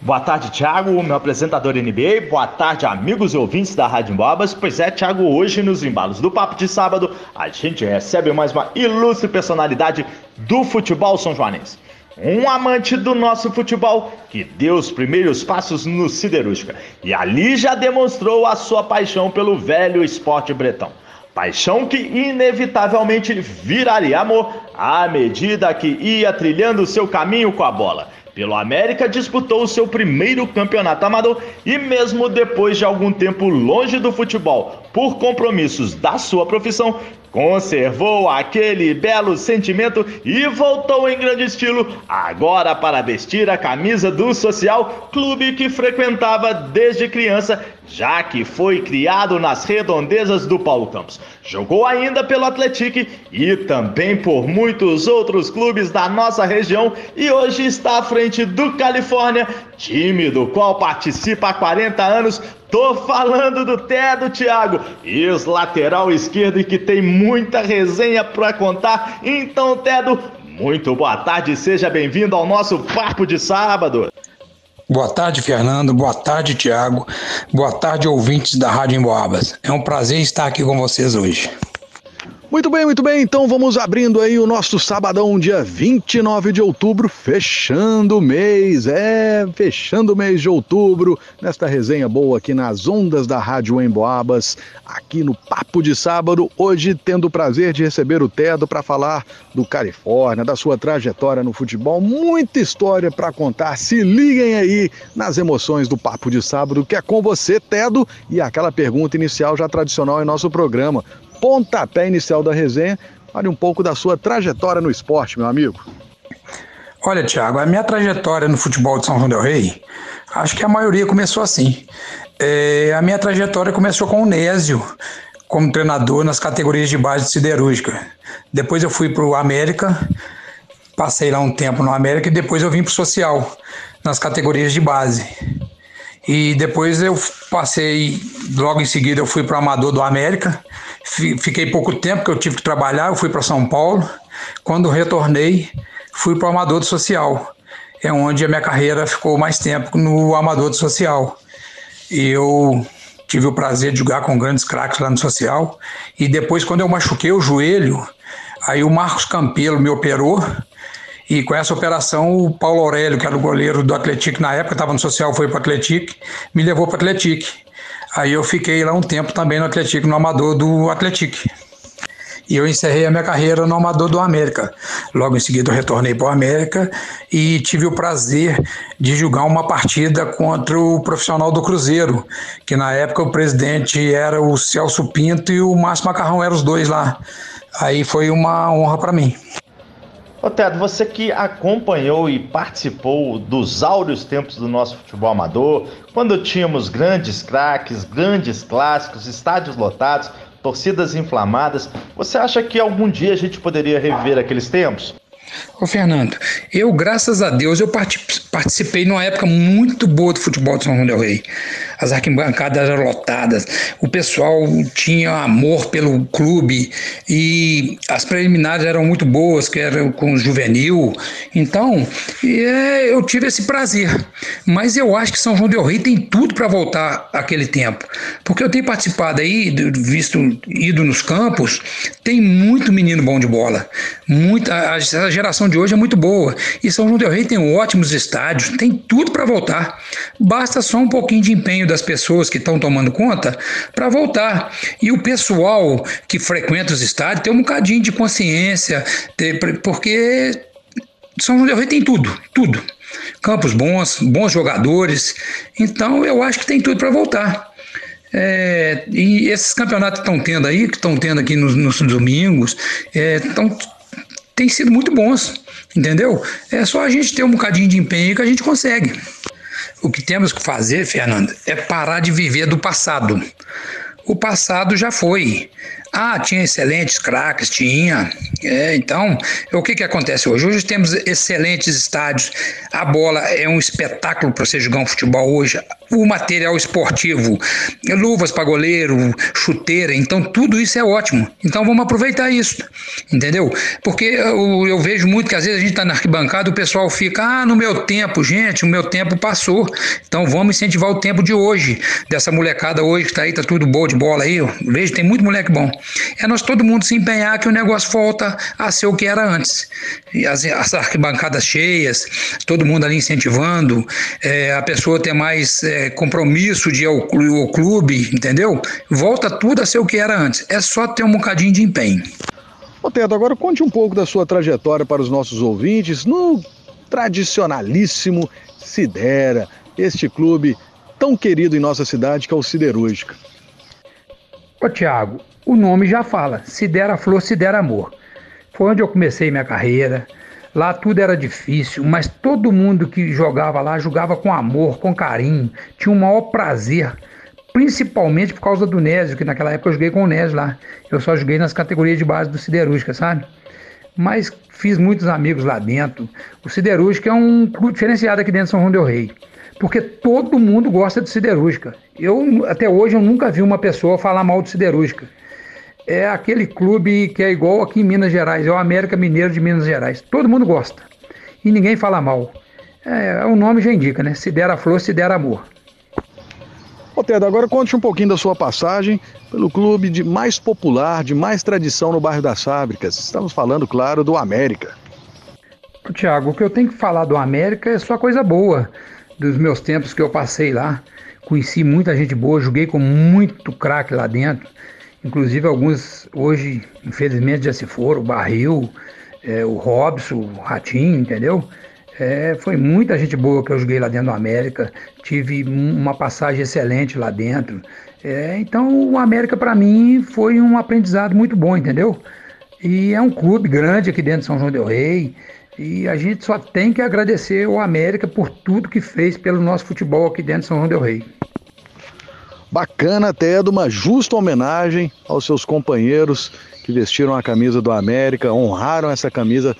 Boa tarde, Thiago, meu apresentador NBA. Boa tarde, amigos e ouvintes da Rádio Bobas. Pois é, Thiago, hoje nos embalos do Papo de Sábado, a gente recebe mais uma ilustre personalidade do futebol são joanense. Um amante do nosso futebol que deu os primeiros passos no Siderúrgica e ali já demonstrou a sua paixão pelo velho esporte bretão. Paixão que inevitavelmente viraria amor à medida que ia trilhando seu caminho com a bola. Pelo América, disputou o seu primeiro campeonato amador e, mesmo depois de algum tempo longe do futebol, por compromissos da sua profissão, conservou aquele belo sentimento e voltou em grande estilo, agora para vestir a camisa do Social, clube que frequentava desde criança, já que foi criado nas redondezas do Paulo Campos. Jogou ainda pelo Atlético e também por muitos outros clubes da nossa região e hoje está à frente do Califórnia, time do qual participa há 40 anos. Tô falando do Tedo, Thiago, ex-lateral esquerdo e que tem muita resenha para contar. Então, Tedo, muito boa tarde, seja bem-vindo ao nosso Papo de Sábado. Boa tarde, Fernando. Boa tarde, Tiago. Boa tarde, ouvintes da Rádio Emboabas. É um prazer estar aqui com vocês hoje. Muito bem, muito bem. Então vamos abrindo aí o nosso sabadão, dia 29 de outubro, fechando o mês. É, fechando o mês de outubro, nesta resenha boa aqui nas ondas da Rádio Emboabas, aqui no Papo de Sábado. Hoje tendo o prazer de receber o Tedo para falar do Califórnia, da sua trajetória no futebol. Muita história para contar. Se liguem aí nas emoções do Papo de Sábado, que é com você, Tedo, e aquela pergunta inicial já tradicional em nosso programa pontapé inicial da resenha. Fale um pouco da sua trajetória no esporte, meu amigo. Olha, Thiago, a minha trajetória no futebol de São João del Rei, acho que a maioria começou assim. É, a minha trajetória começou com o Nésio, como treinador nas categorias de base de siderúrgica. Depois eu fui para o América, passei lá um tempo no América e depois eu vim para o Social, nas categorias de base. E depois eu passei, logo em seguida eu fui para Amador do América, Fiquei pouco tempo que eu tive que trabalhar, eu fui para São Paulo. Quando retornei, fui para o Amador do Social. É onde a minha carreira ficou mais tempo no Amador do Social. Eu tive o prazer de jogar com grandes craques lá no Social. E depois, quando eu machuquei o joelho, aí o Marcos Campelo me operou. E com essa operação, o Paulo Aurélio, que era o goleiro do Atlético na época, estava no Social, foi para o Atlético, me levou para o Atlético. Aí eu fiquei lá um tempo também no Atlético, no Amador do Atlético. E eu encerrei a minha carreira no Amador do América. Logo em seguida eu retornei para o América e tive o prazer de jogar uma partida contra o profissional do Cruzeiro, que na época o presidente era o Celso Pinto e o Márcio Macarrão eram os dois lá. Aí foi uma honra para mim. Ô você que acompanhou e participou dos áureos tempos do nosso futebol amador, quando tínhamos grandes craques, grandes clássicos, estádios lotados, torcidas inflamadas, você acha que algum dia a gente poderia reviver aqueles tempos? Ô Fernando, eu, graças a Deus, eu participei numa época muito boa do futebol de São João del Rei. As arquibancadas eram lotadas, o pessoal tinha amor pelo clube e as preliminares eram muito boas, que eram com o juvenil. Então, é, eu tive esse prazer. Mas eu acho que São João del Rei tem tudo para voltar àquele tempo. Porque eu tenho participado aí, visto, ido nos campos, tem muito menino bom de bola. Muita, a, a geração de hoje é muito boa. E São João del Rei tem ótimos estádios, tem tudo para voltar. Basta só um pouquinho de empenho das pessoas que estão tomando conta para voltar. E o pessoal que frequenta os estádios tem um bocadinho de consciência, porque São João del Rei tem tudo, tudo. Campos bons, bons jogadores. Então eu acho que tem tudo para voltar. É, e esses campeonatos que estão tendo aí, que estão tendo aqui nos, nos domingos, estão é, têm sido muito bons, entendeu? É só a gente ter um bocadinho de empenho que a gente consegue. O que temos que fazer, Fernando, é parar de viver do passado. O passado já foi. Ah, tinha excelentes craques, tinha. É, então, o que, que acontece hoje? Hoje temos excelentes estádios, a bola é um espetáculo para você jogar um futebol hoje, o material esportivo, luvas para goleiro, chuteira, então tudo isso é ótimo. Então vamos aproveitar isso, entendeu? Porque eu, eu vejo muito que às vezes a gente está na arquibancada, o pessoal fica, ah, no meu tempo, gente, o meu tempo passou. Então vamos incentivar o tempo de hoje, dessa molecada hoje que está aí, tá tudo bom de bola aí. Eu vejo, tem muito moleque bom é nós todo mundo se empenhar que o negócio volta a ser o que era antes. E as, as arquibancadas cheias, todo mundo ali incentivando, é, a pessoa ter mais é, compromisso de ir ao, ao clube, entendeu? Volta tudo a ser o que era antes. É só ter um bocadinho de empenho. Ô Teto, agora conte um pouco da sua trajetória para os nossos ouvintes no tradicionalíssimo Sidera, este clube tão querido em nossa cidade que é o Siderúrgica. Ô Tiago, o nome já fala: se der a flor, se der amor. Foi onde eu comecei minha carreira. Lá tudo era difícil, mas todo mundo que jogava lá jogava com amor, com carinho, tinha o maior prazer, principalmente por causa do Nésio, que naquela época eu joguei com o Nésio lá. Eu só joguei nas categorias de base do Siderúrgica, sabe? Mas fiz muitos amigos lá dentro. O Siderúrgica é um clube diferenciado aqui dentro de São João del Rei porque todo mundo gosta de siderúrgica. Eu até hoje eu nunca vi uma pessoa falar mal de siderúrgica é aquele clube que é igual aqui em Minas Gerais, é o América Mineiro de Minas Gerais. Todo mundo gosta e ninguém fala mal. É, o nome já indica, né? Se der a flor, se der amor. Ô Ted, agora conte um pouquinho da sua passagem pelo clube de mais popular, de mais tradição no bairro das Fábricas. Estamos falando, claro, do América. Tiago, o que eu tenho que falar do América é só coisa boa. Dos meus tempos que eu passei lá, conheci muita gente boa, joguei com muito craque lá dentro. Inclusive alguns hoje, infelizmente, já se foram, o Barril, é, o Robson, o Ratinho, entendeu? É, foi muita gente boa que eu joguei lá dentro do América, tive uma passagem excelente lá dentro. É, então o América para mim foi um aprendizado muito bom, entendeu? E é um clube grande aqui dentro de São João del Rei. E a gente só tem que agradecer o América por tudo que fez pelo nosso futebol aqui dentro de São João del Rei. Bacana até de uma justa homenagem aos seus companheiros que vestiram a camisa do América, honraram essa camisa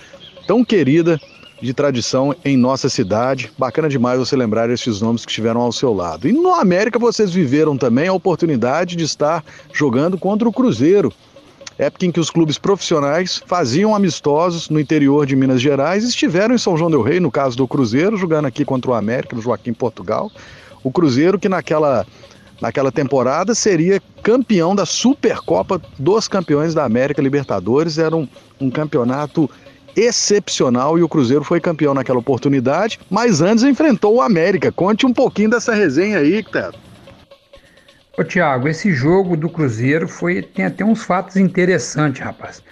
tão querida de tradição em nossa cidade. Bacana demais você lembrar esses nomes que estiveram ao seu lado. E no América vocês viveram também a oportunidade de estar jogando contra o Cruzeiro. Época em que os clubes profissionais faziam amistosos no interior de Minas Gerais e estiveram em São João Del Rei, no caso do Cruzeiro, jogando aqui contra o América, no Joaquim Portugal. O Cruzeiro que naquela naquela temporada seria campeão da Supercopa dos Campeões da América Libertadores. Era um, um campeonato excepcional e o Cruzeiro foi campeão naquela oportunidade, mas antes enfrentou o América. Conte um pouquinho dessa resenha aí, Teto. Ô Tiago, esse jogo do Cruzeiro foi tem até uns fatos interessantes, rapaz.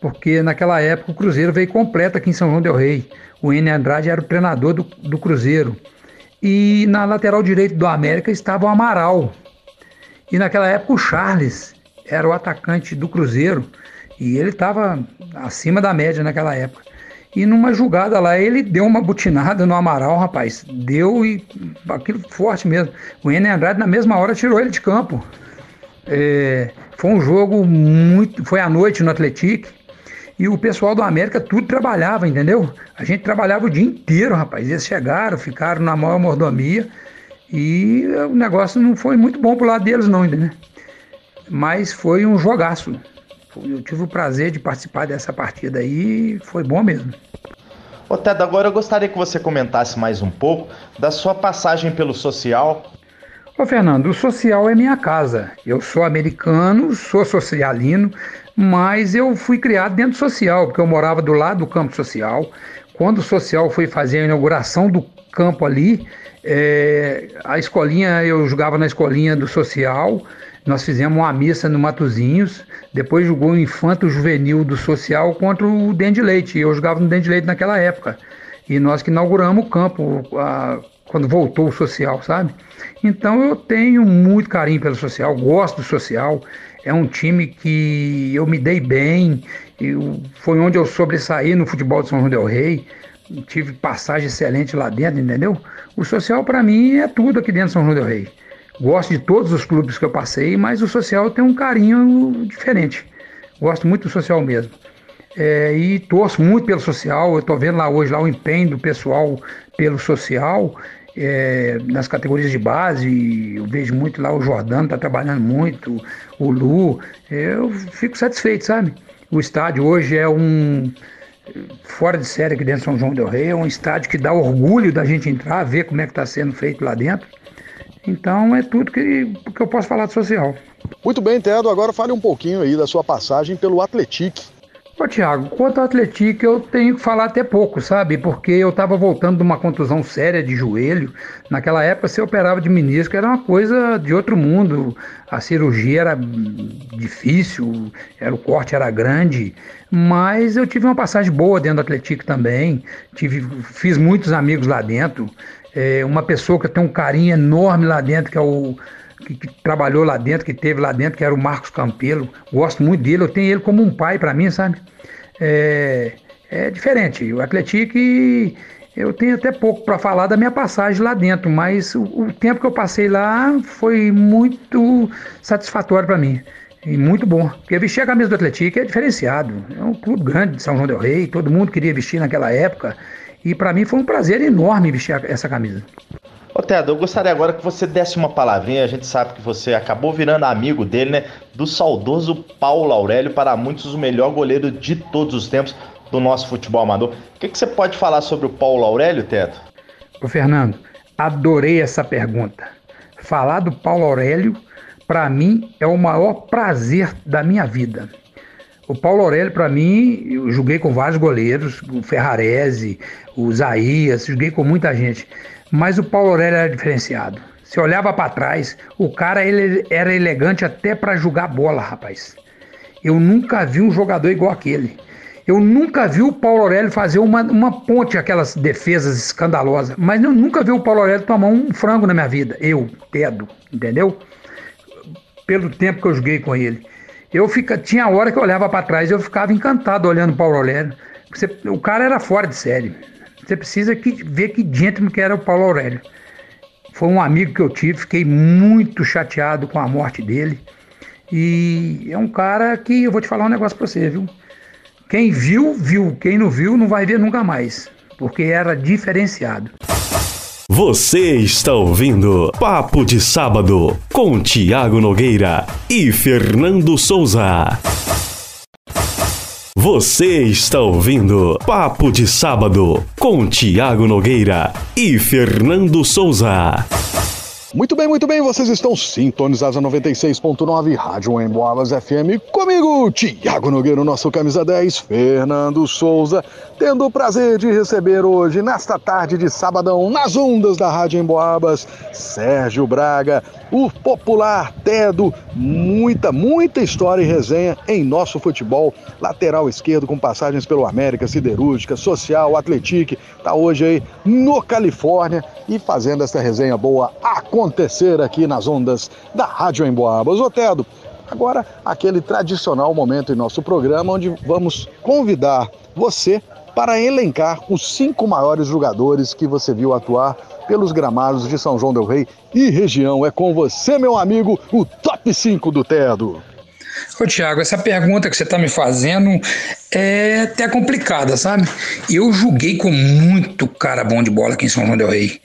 Porque naquela época o Cruzeiro veio completo aqui em São João del Rei. O N Andrade era o treinador do, do Cruzeiro. E na lateral direito do América estava o Amaral. E naquela época o Charles era o atacante do Cruzeiro. E ele estava acima da média naquela época. E numa jogada lá, ele deu uma butinada no Amaral, rapaz. Deu e aquilo forte mesmo. O Enem Andrade, na mesma hora, tirou ele de campo. É, foi um jogo muito. Foi à noite no Atlético. E o pessoal do América tudo trabalhava, entendeu? A gente trabalhava o dia inteiro, rapaz. Eles chegaram, ficaram na maior mordomia e o negócio não foi muito bom pro lado deles, não, entendeu? Mas foi um jogaço. Eu tive o prazer de participar dessa partida aí e foi bom mesmo. Ô Ted, agora eu gostaria que você comentasse mais um pouco da sua passagem pelo social. Ô Fernando, o social é minha casa. Eu sou americano, sou socialino, mas eu fui criado dentro do social, porque eu morava do lado do campo social. Quando o social foi fazer a inauguração do campo ali, é, a escolinha, eu jogava na escolinha do social, nós fizemos uma missa no Matozinhos, depois jogou o Infanto Juvenil do Social contra o Dente Leite, eu jogava no Dente Leite naquela época. E nós que inauguramos o campo a, quando voltou o social, sabe? Então eu tenho muito carinho pelo social, gosto do social, é um time que eu me dei bem, eu, foi onde eu sobressaí no futebol de São João del Rei. tive passagem excelente lá dentro, entendeu? O social para mim é tudo aqui dentro de São João del Rei. Gosto de todos os clubes que eu passei, mas o social tem um carinho diferente. Gosto muito do social mesmo. É, e torço muito pelo social. Eu estou vendo lá hoje lá o empenho do pessoal pelo social é, nas categorias de base. Eu vejo muito lá o Jordano está trabalhando muito, o Lu. É, eu fico satisfeito, sabe? O estádio hoje é um fora de série aqui dentro de São João del Rei, é um estádio que dá orgulho da gente entrar, ver como é que está sendo feito lá dentro. Então é tudo que, que eu posso falar de social. Muito bem, Tedo. Agora fale um pouquinho aí da sua passagem pelo Atletique. Ô, Tiago, quanto ao Atlético, eu tenho que falar até pouco, sabe? Porque eu estava voltando de uma contusão séria de joelho. Naquela época, se operava de menisco era uma coisa de outro mundo. A cirurgia era difícil, era, o corte era grande. Mas eu tive uma passagem boa dentro do Atlético também. Tive, fiz muitos amigos lá dentro. É, uma pessoa que tem um carinho enorme lá dentro, que é o que, que, trabalhou lá dentro, que teve lá dentro, que era o Marcos Campelo. Gosto muito dele, eu tenho ele como um pai para mim, sabe? É, é diferente. O Atlético, eu tenho até pouco para falar da minha passagem lá dentro, mas o, o tempo que eu passei lá foi muito satisfatório para mim. E muito bom. Porque vestir a camisa do Atlético é diferenciado. É um clube grande de São João del Rei, todo mundo queria vestir naquela época. E para mim foi um prazer enorme vestir essa camisa. Ô Tedo, eu gostaria agora que você desse uma palavrinha. A gente sabe que você acabou virando amigo dele, né? Do saudoso Paulo Aurélio, para muitos o melhor goleiro de todos os tempos do nosso futebol amador. O que, que você pode falar sobre o Paulo Aurélio, Tedo? Ô Fernando, adorei essa pergunta. Falar do Paulo Aurélio, para mim, é o maior prazer da minha vida. O Paulo Aurélio, para mim, eu joguei com vários goleiros, o Ferrarese, o Zaías, joguei com muita gente. Mas o Paulo Aurélio era diferenciado. Se olhava para trás, o cara ele era elegante até para jogar bola, rapaz. Eu nunca vi um jogador igual aquele. Eu nunca vi o Paulo Aurélio fazer uma, uma ponte, aquelas defesas escandalosas. Mas eu nunca vi o Paulo Aurélio tomar um frango na minha vida. Eu, Pedro, entendeu? Pelo tempo que eu joguei com ele. Eu fica, tinha hora que eu olhava para trás e eu ficava encantado olhando o Paulo Aurélio. Você, o cara era fora de série. Você precisa que, ver que gentleman que era o Paulo Aurélio. Foi um amigo que eu tive, fiquei muito chateado com a morte dele. E é um cara que eu vou te falar um negócio para você, viu? Quem viu, viu. Quem não viu, não vai ver nunca mais. Porque era diferenciado. Você está ouvindo Papo de Sábado com Tiago Nogueira e Fernando Souza. Você está ouvindo Papo de Sábado com Tiago Nogueira e Fernando Souza. Muito bem, muito bem, vocês estão sintonizados a 96.9 Rádio Emboabas FM comigo, Tiago Nogueira, nosso camisa 10, Fernando Souza, tendo o prazer de receber hoje, nesta tarde de sabadão, nas ondas da Rádio Emboabas, Sérgio Braga, o popular Tedo, muita, muita história e resenha em nosso futebol, lateral esquerdo com passagens pelo América, Siderúrgica, Social, Atletique, tá hoje aí no Califórnia e fazendo essa resenha boa acontecer aqui nas ondas da Rádio Emboabas. Ô Tedo, agora aquele tradicional momento em nosso programa onde vamos convidar você para elencar os cinco maiores jogadores que você viu atuar pelos gramados de São João del Rei e região. É com você, meu amigo, o top 5 do Tedo. Ô Tiago, essa pergunta que você está me fazendo é até complicada, sabe? Eu julguei com muito cara bom de bola aqui em São João del Rei.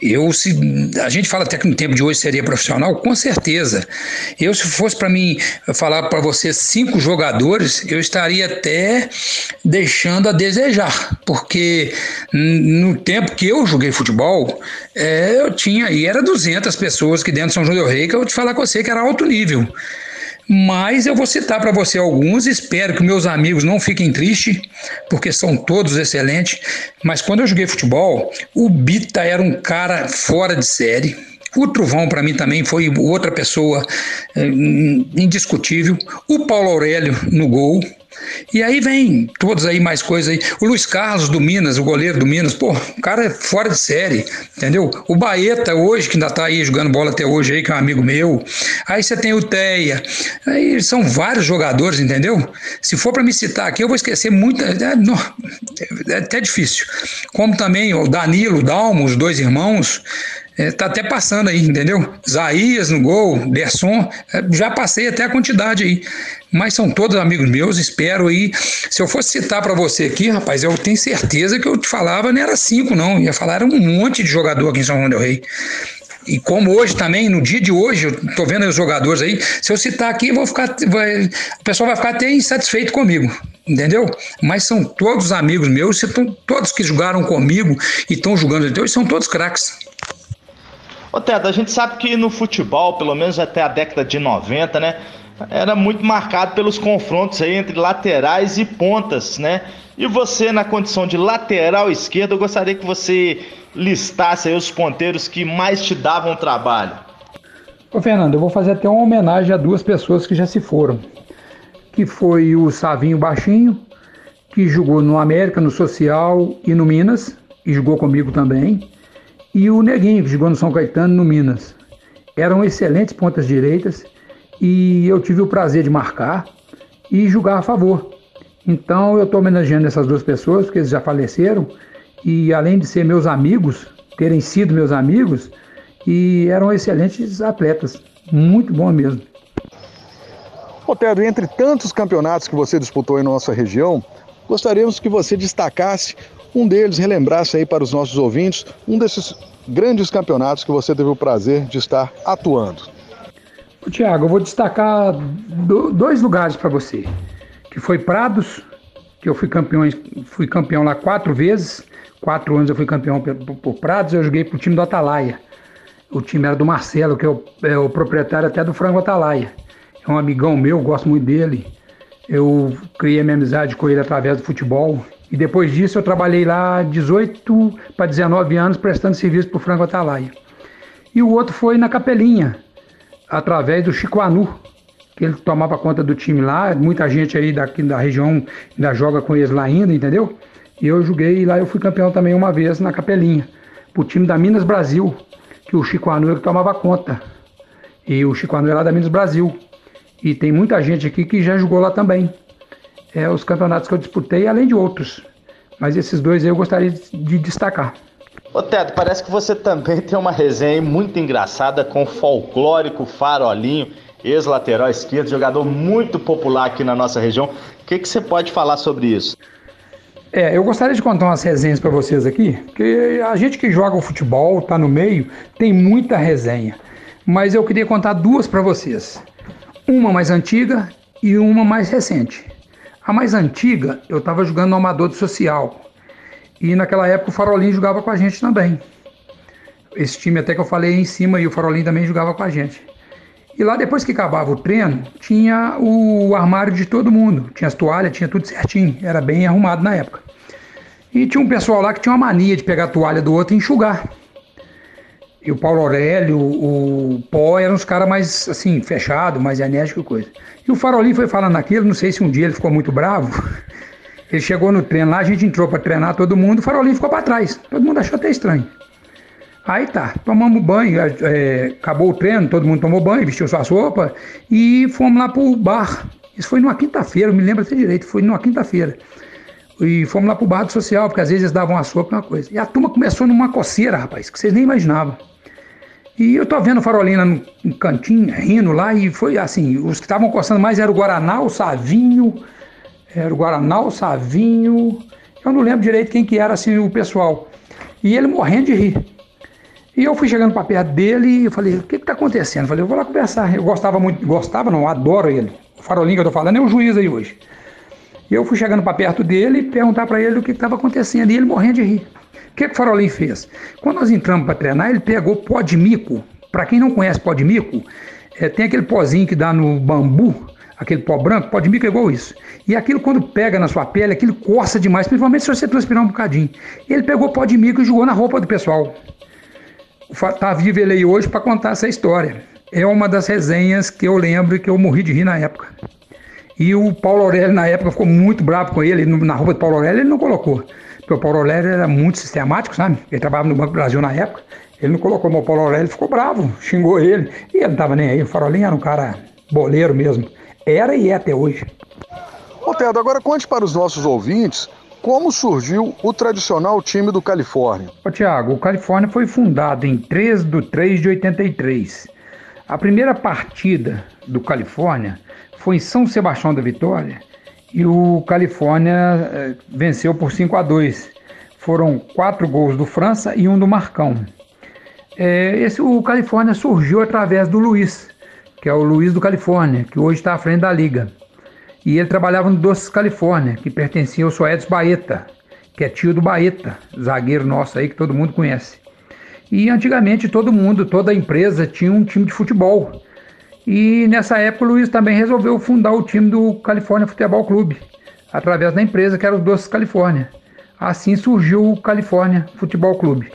Eu, se a gente fala até que no tempo de hoje seria profissional, com certeza. Eu, se fosse para mim falar para você cinco jogadores, eu estaria até deixando a desejar, porque no tempo que eu joguei futebol, é, eu tinha e era 200 pessoas que dentro de São João del Rei que eu vou te falar com você que era alto nível. Mas eu vou citar para você alguns, espero que meus amigos não fiquem tristes, porque são todos excelentes. Mas quando eu joguei futebol, o Bita era um cara fora de série. O Truvão, para mim, também foi outra pessoa é, indiscutível. O Paulo Aurélio no gol. E aí vem todos aí, mais coisas aí. O Luiz Carlos do Minas, o goleiro do Minas, pô, o cara é fora de série, entendeu? O Baeta hoje, que ainda tá aí jogando bola até hoje aí, que é um amigo meu. Aí você tem o Teia. Aí são vários jogadores, entendeu? Se for para me citar aqui, eu vou esquecer muito. É, é, é até difícil. Como também o Danilo, o Dalmo, os dois irmãos. É, tá até passando aí, entendeu? Zaías no gol, Derson, é, já passei até a quantidade aí. Mas são todos amigos meus, espero aí. Se eu fosse citar para você aqui, rapaz, eu tenho certeza que eu te falava não era cinco, não. Ia falar era um monte de jogador aqui em São João del Rei. E como hoje também, no dia de hoje, eu tô vendo os jogadores aí, se eu citar aqui, vou ficar, vai, o pessoal vai ficar até insatisfeito comigo, entendeu? Mas são todos amigos meus, todos que jogaram comigo e estão jogando, então, são todos craques. Ô Teto, a gente sabe que no futebol, pelo menos até a década de 90, né? Era muito marcado pelos confrontos aí entre laterais e pontas, né? E você, na condição de lateral esquerdo, eu gostaria que você listasse aí os ponteiros que mais te davam trabalho. Ô Fernando, eu vou fazer até uma homenagem a duas pessoas que já se foram. Que foi o Savinho Baixinho, que jogou no América, no Social e no Minas, e jogou comigo também e o Neguinho, que jogou no São Caetano, no Minas. Eram excelentes pontas direitas e eu tive o prazer de marcar e jogar a favor. Então eu estou homenageando essas duas pessoas, porque eles já faleceram, e além de ser meus amigos, terem sido meus amigos, e eram excelentes atletas. Muito bom mesmo. Otero, entre tantos campeonatos que você disputou em nossa região, gostaríamos que você destacasse um deles relembrasse aí para os nossos ouvintes um desses grandes campeonatos que você teve o prazer de estar atuando. Tiago, eu vou destacar dois lugares para você, que foi Prados, que eu fui campeão, fui campeão lá quatro vezes, quatro anos eu fui campeão por, por Prados, eu joguei para o time do Atalaia. O time era do Marcelo, que é o, é o proprietário até do Frango Atalaia. É um amigão meu, gosto muito dele. Eu criei minha amizade com ele através do futebol. E depois disso eu trabalhei lá 18 para 19 anos prestando serviço para o Franco Atalaia. E o outro foi na Capelinha, através do Chico Anu, que ele tomava conta do time lá. Muita gente aí daqui da região ainda joga com eles lá ainda, entendeu? E eu joguei lá, eu fui campeão também uma vez na Capelinha, pro time da Minas Brasil, que o Chico Anu ele tomava conta. E o Chico Anu é lá da Minas Brasil. E tem muita gente aqui que já jogou lá também é, os campeonatos que eu disputei, além de outros. Mas esses dois eu gostaria de destacar. Ô Teto, parece que você também tem uma resenha muito engraçada com o folclórico Farolinho, ex-lateral esquerdo, jogador muito popular aqui na nossa região. O que, que você pode falar sobre isso? É, eu gostaria de contar umas resenhas para vocês aqui, porque a gente que joga o futebol, tá no meio, tem muita resenha. Mas eu queria contar duas para vocês. Uma mais antiga e uma mais recente. A mais antiga, eu estava jogando no Amador do Social. E naquela época o Farolinho jogava com a gente também. Esse time até que eu falei em cima e o Farolinho também jogava com a gente. E lá depois que acabava o treino, tinha o armário de todo mundo. Tinha as toalhas, tinha tudo certinho. Era bem arrumado na época. E tinha um pessoal lá que tinha uma mania de pegar a toalha do outro e enxugar. E o Paulo Aurélio, o Pó eram os caras mais assim, fechados, mais enérgicos e coisa. E o Farolinho foi falando aquilo, não sei se um dia ele ficou muito bravo. Ele chegou no treino lá, a gente entrou para treinar todo mundo, o Farolinho ficou para trás. Todo mundo achou até estranho. Aí tá, tomamos banho, é, acabou o treino, todo mundo tomou banho, vestiu suas roupas e fomos lá pro bar. Isso foi numa quinta-feira, me lembro até direito, foi numa quinta-feira. E fomos lá pro bar do social, porque às vezes eles davam uma sopa, uma coisa. E a turma começou numa coceira, rapaz, que vocês nem imaginavam. E eu tô vendo o Farolina no, no cantinho, rindo lá, e foi assim, os que estavam coçando mais era o Guaraná, o Savinho, era o Guaraná, o Savinho, eu não lembro direito quem que era assim o pessoal. E ele morrendo de rir. E eu fui chegando para perto dele e falei, o que está acontecendo? Eu falei, eu vou lá conversar. Eu gostava muito, gostava não, adoro ele. O farolinho que eu tô falando é o juiz aí hoje. E eu fui chegando para perto dele e perguntar para ele o que estava acontecendo. E ele morrendo de rir. O que, que o Farolim fez? Quando nós entramos para treinar, ele pegou pó de mico. Para quem não conhece pó de mico, é, tem aquele pozinho que dá no bambu, aquele pó branco, pó de mico é igual isso. E aquilo, quando pega na sua pele, aquilo coça demais, principalmente se você transpirar um bocadinho. E ele pegou pó de mico e jogou na roupa do pessoal. Tá vivo ele aí hoje para contar essa história. É uma das resenhas que eu lembro que eu morri de rir na época. E o Paulo Aurélio, na época, ficou muito bravo com ele. Na roupa do Paulo Aurélio, ele não colocou. Porque o Paulo Aurélio era muito sistemático, sabe? Ele trabalhava no Banco do Brasil na época. Ele não colocou, mas o Paulo Aurélio ficou bravo, xingou ele. E ele não tava nem aí. O Farolinho era um cara boleiro mesmo. Era e é até hoje. Ô, Tedo, agora conte para os nossos ouvintes como surgiu o tradicional time do Califórnia. Ô, Tiago, o Califórnia foi fundado em 3 de 3 de 83. A primeira partida do Califórnia foi em São Sebastião da Vitória e o Califórnia eh, venceu por 5 a 2. Foram quatro gols do França e um do Marcão. É, esse, o Califórnia surgiu através do Luiz, que é o Luiz do Califórnia, que hoje está à frente da liga. E ele trabalhava no Doces Califórnia, que pertencia ao Soedes Baeta, que é tio do Baeta, zagueiro nosso aí que todo mundo conhece. E antigamente todo mundo, toda empresa tinha um time de futebol. E nessa época o Luiz também resolveu fundar o time do Califórnia Futebol Clube, através da empresa que era o Doces Califórnia. Assim surgiu o Califórnia Futebol Clube.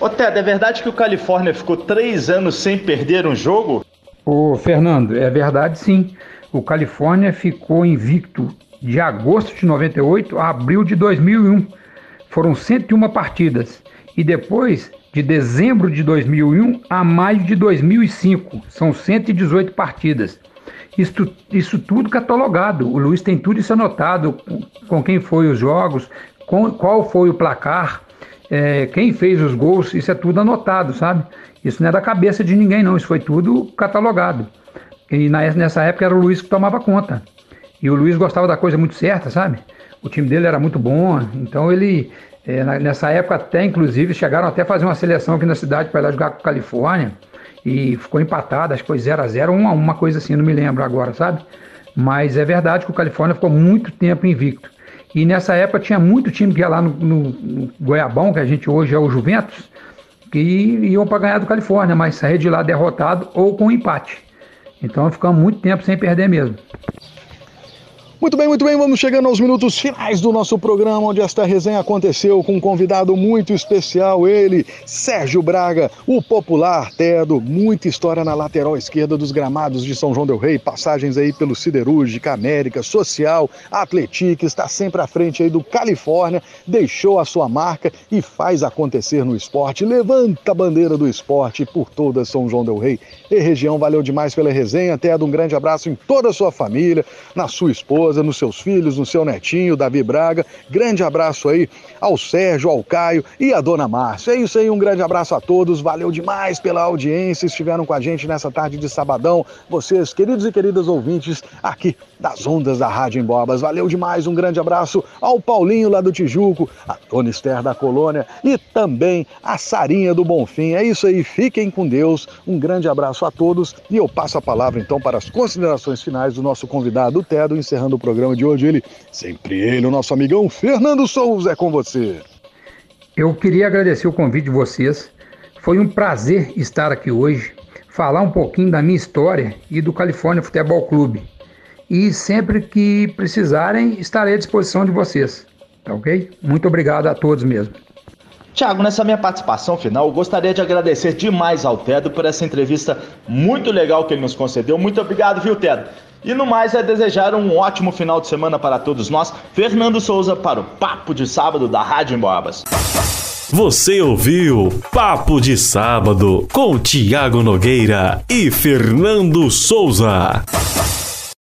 Ô Ted, é verdade que o Califórnia ficou três anos sem perder um jogo? Ô Fernando, é verdade sim. O Califórnia ficou invicto de agosto de 98 a abril de 2001. Foram 101 partidas. E depois, de dezembro de 2001 a maio de 2005, são 118 partidas. Isso, isso tudo catalogado. O Luiz tem tudo isso anotado: com quem foi os jogos, com, qual foi o placar, é, quem fez os gols, isso é tudo anotado, sabe? Isso não é da cabeça de ninguém, não, isso foi tudo catalogado. E na, nessa época era o Luiz que tomava conta. E o Luiz gostava da coisa muito certa, sabe? O time dele era muito bom, então ele, é, nessa época até, inclusive, chegaram até a fazer uma seleção aqui na cidade para ir lá jogar com a Califórnia. E ficou empatado, acho que foi 0 a 0 uma, coisa assim, não me lembro agora, sabe? Mas é verdade que o Califórnia ficou muito tempo invicto. E nessa época tinha muito time que ia lá no, no, no Goiabão, que a gente hoje é o Juventus, que iam para ganhar do Califórnia, mas sair de lá derrotado ou com empate. Então ficamos muito tempo sem perder mesmo. Muito bem, muito bem, vamos chegando aos minutos finais do nosso programa, onde esta resenha aconteceu com um convidado muito especial, ele, Sérgio Braga, o popular Tedo, muita história na lateral esquerda dos gramados de São João del Rei, passagens aí pelo Siderúrgica, América, Social, Atletique, está sempre à frente aí do Califórnia, deixou a sua marca e faz acontecer no esporte, levanta a bandeira do esporte por toda São João del Rei. E região, valeu demais pela resenha, Tedo, um grande abraço em toda a sua família, na sua esposa, esposa, nos seus filhos, no seu netinho, Davi Braga. Grande abraço aí ao Sérgio, ao Caio e à dona Márcia. É isso aí, um grande abraço a todos. Valeu demais pela audiência. Estiveram com a gente nessa tarde de sabadão. Vocês, queridos e queridas ouvintes, aqui das ondas da Rádio Embobas. Valeu demais. Um grande abraço ao Paulinho lá do Tijuco, a Dona Esther da Colônia e também a Sarinha do Bonfim. É isso aí. Fiquem com Deus. Um grande abraço a todos e eu passo a palavra então para as considerações finais do nosso convidado, Tedo, encerrando o programa de hoje. Ele, sempre ele, o nosso amigão Fernando Souza, é com você. Eu queria agradecer o convite de vocês. Foi um prazer estar aqui hoje, falar um pouquinho da minha história e do Califórnia Futebol Clube. E sempre que precisarem, estarei à disposição de vocês. Tá ok? Muito obrigado a todos mesmo. Tiago, nessa minha participação final, eu gostaria de agradecer demais ao Tedo por essa entrevista muito legal que ele nos concedeu. Muito obrigado, viu, Tedo? E no mais é desejar um ótimo final de semana para todos nós. Fernando Souza para o Papo de Sábado da Rádio Embobas. Você ouviu Papo de Sábado com Tiago Nogueira e Fernando Souza.